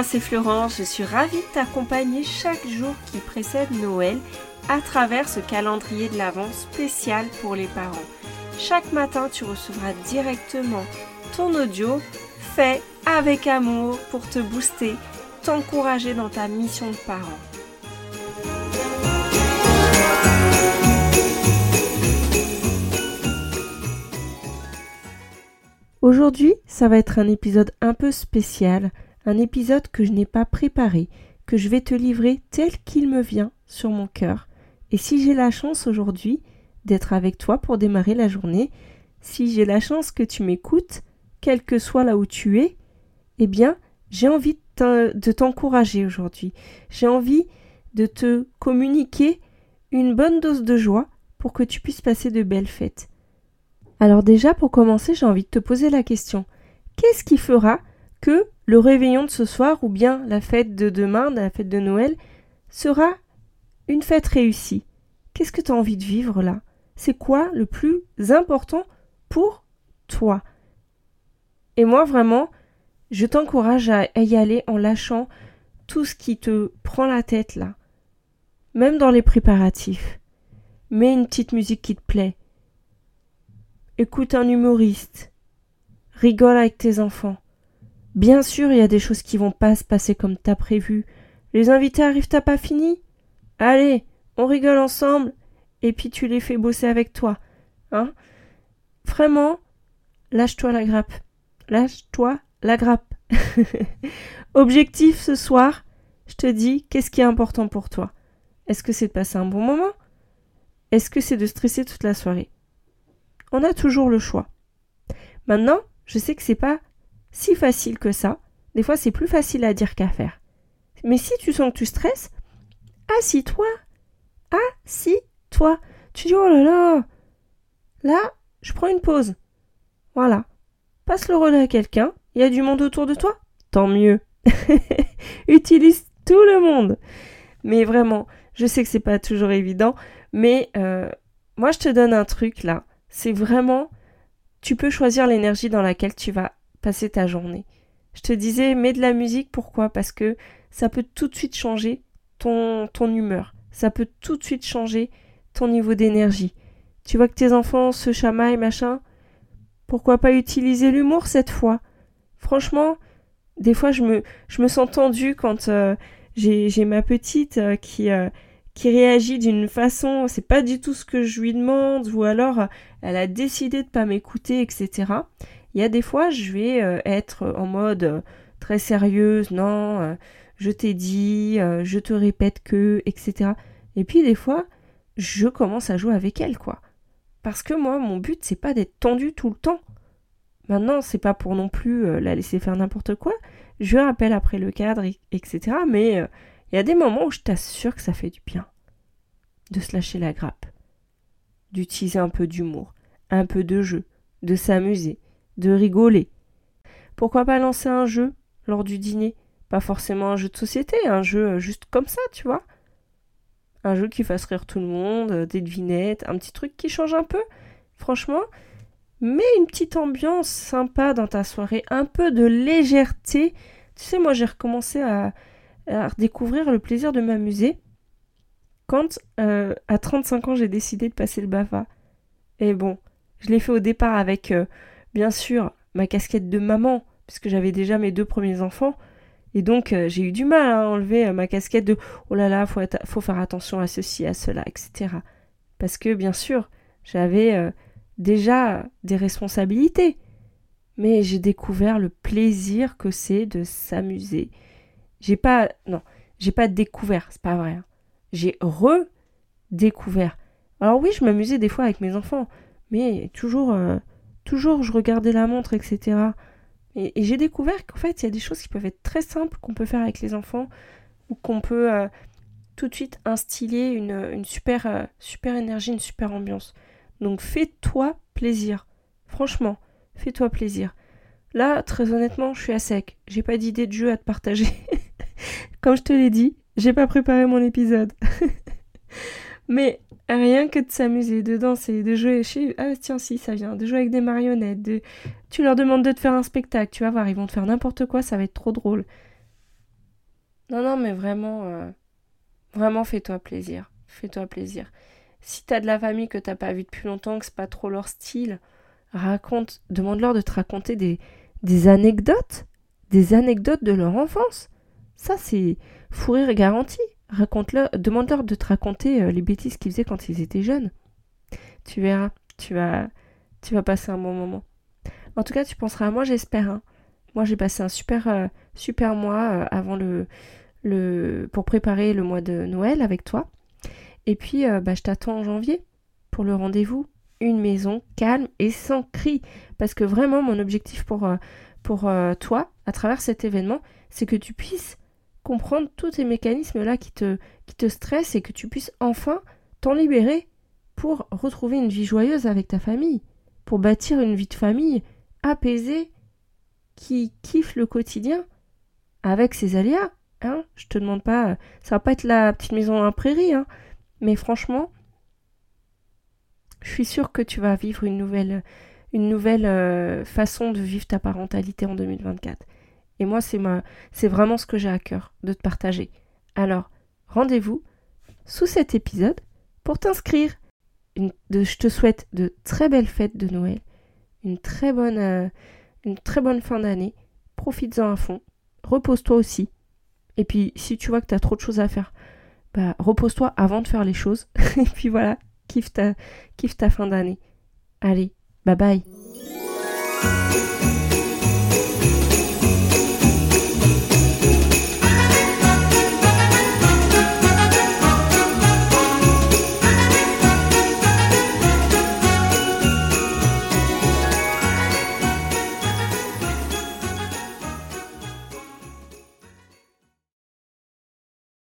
moi c'est Florence, je suis ravie de t'accompagner chaque jour qui précède Noël à travers ce calendrier de l'Avent spécial pour les parents. Chaque matin, tu recevras directement ton audio fait avec amour pour te booster, t'encourager dans ta mission de parent. Aujourd'hui, ça va être un épisode un peu spécial, un épisode que je n'ai pas préparé, que je vais te livrer tel qu'il me vient sur mon cœur. Et si j'ai la chance aujourd'hui d'être avec toi pour démarrer la journée, si j'ai la chance que tu m'écoutes, quel que soit là où tu es, eh bien, j'ai envie de t'encourager aujourd'hui. J'ai envie de te communiquer une bonne dose de joie pour que tu puisses passer de belles fêtes. Alors déjà, pour commencer, j'ai envie de te poser la question. Qu'est-ce qui fera que le réveillon de ce soir ou bien la fête de demain, la fête de Noël, sera une fête réussie Qu'est-ce que tu as envie de vivre là? C'est quoi le plus important pour toi? Et moi vraiment, je t'encourage à y aller en lâchant tout ce qui te prend la tête là. Même dans les préparatifs. Mets une petite musique qui te plaît. Écoute un humoriste. Rigole avec tes enfants. Bien sûr, il y a des choses qui vont pas se passer comme t'as prévu. Les invités arrivent, t'as pas fini? Allez, on rigole ensemble, et puis tu les fais bosser avec toi. Hein? Vraiment, lâche-toi la grappe. Lâche-toi la grappe. Objectif ce soir, je te dis, qu'est-ce qui est important pour toi? Est-ce que c'est de passer un bon moment? Est-ce que c'est de stresser toute la soirée? On a toujours le choix. Maintenant, je sais que c'est pas si facile que ça. Des fois, c'est plus facile à dire qu'à faire. Mais si tu sens que tu stresses, assis-toi. Assis-toi. Tu dis, oh là là. Là, je prends une pause. Voilà. Passe le relais à quelqu'un. Il y a du monde autour de toi. Tant mieux. Utilise tout le monde. Mais vraiment, je sais que c'est pas toujours évident. Mais euh, moi, je te donne un truc là. C'est vraiment, tu peux choisir l'énergie dans laquelle tu vas passer ta journée. Je te disais, mets de la musique, pourquoi? Parce que ça peut tout de suite changer ton, ton humeur. Ça peut tout de suite changer ton niveau d'énergie. Tu vois que tes enfants se chamaillent, machin. Pourquoi pas utiliser l'humour cette fois? Franchement, des fois je me, je me sens tendue quand euh, j'ai ma petite euh, qui, euh, qui réagit d'une façon, c'est pas du tout ce que je lui demande, ou alors elle a décidé de pas m'écouter, etc. Il y a des fois, je vais euh, être en mode euh, très sérieuse, non, euh, je t'ai dit, je te répète que, etc. Et puis des fois, je commence à jouer avec elle, quoi. Parce que moi, mon but, c'est pas d'être tendue tout le temps. Maintenant, c'est pas pour non plus la laisser faire n'importe quoi. Je rappelle après le cadre, etc. Mais il y a des moments où je t'assure que ça fait du bien. De se lâcher la grappe. D'utiliser un peu d'humour, un peu de jeu, de s'amuser de rigoler. Pourquoi pas lancer un jeu lors du dîner? Pas forcément un jeu de société, un jeu euh, juste comme ça, tu vois. Un jeu qui fasse rire tout le monde, euh, des devinettes, un petit truc qui change un peu. Franchement, mets une petite ambiance sympa dans ta soirée, un peu de légèreté. Tu sais, moi j'ai recommencé à, redécouvrir le plaisir de m'amuser quand euh, à 35 ans j'ai décidé de passer le BAFA. Et bon, je l'ai fait au départ avec bien sûr, ma casquette de maman, puisque j'avais déjà mes deux premiers enfants. Et donc, euh, j'ai eu du mal à enlever euh, ma casquette de oh là là, faut, faut faire attention à ceci, à cela, etc. Parce que, bien sûr, j'avais euh, déjà des responsabilités. Mais j'ai découvert le plaisir que c'est de s'amuser. J'ai pas. Non, j'ai pas découvert, c'est pas vrai. Hein. J'ai redécouvert. Alors, oui, je m'amusais des fois avec mes enfants, mais toujours toujours je regardais la montre, etc. Et, j'ai découvert qu'en fait, il y a des choses qui peuvent être très simples qu'on peut faire avec les enfants ou qu'on peut euh, tout de suite instiller une, super, euh, super énergie, une super ambiance. Donc fais-toi plaisir. Franchement, fais-toi plaisir. Là, très honnêtement, je suis à sec. J'ai pas d'idée de jeu à te partager. Comme je te l'ai dit, j'ai pas préparé mon épisode. Mais rien que de s'amuser, de danser, de jouer chez... Ah tiens si, ça vient, de jouer avec des marionnettes, de... Tu leur demandes de te faire un spectacle, tu vas voir, ils vont te faire n'importe quoi, ça va être trop drôle. Non, non, mais vraiment, euh, vraiment fais-toi plaisir. Fais-toi plaisir. Si t'as de la famille que t'as pas vue depuis longtemps, que c'est pas trop leur style, raconte, demande-leur de te raconter des, des anecdotes, des anecdotes de leur enfance. Ça, c'est fou rire garanti. Raconte-leur, demande-leur de te raconter euh, les bêtises qu'ils faisaient quand ils étaient jeunes. Tu verras, tu vas, tu vas passer un bon moment. En tout cas, tu penseras à moi, j'espère. Hein. Moi, j'ai passé un super, euh, super mois euh, avant le, le, pour préparer le mois de Noël avec toi. Et puis, bah, je t'attends en janvier pour le rendez-vous. Une maison calme et sans cri. Parce que vraiment, mon objectif pour, pour toi, à travers cet événement, c'est que tu puisses comprendre tous ces mécanismes-là qui te, qui te stressent et que tu puisses enfin t'en libérer pour retrouver une vie joyeuse avec ta famille, pour bâtir une vie de famille apaisée qui kiffe le quotidien avec ses aléas. Hein je te demande pas, ça va pas être la petite maison en prairie, hein, mais franchement, je suis sûre que tu vas vivre une nouvelle, une nouvelle euh, façon de vivre ta parentalité en 2024. Et moi, c'est vraiment ce que j'ai à cœur de te partager. Alors, rendez-vous sous cet épisode pour t'inscrire. je te souhaite de très belles fêtes de Noël, une très bonne, euh, une très bonne fin d'année. Profites-en à fond. Repose-toi aussi. Et puis, si tu vois que tu as trop de choses à faire, bah, repose-toi avant de faire les choses. Et puis voilà, kiffe ta, kiffe ta fin d'année. Allez, bye bye.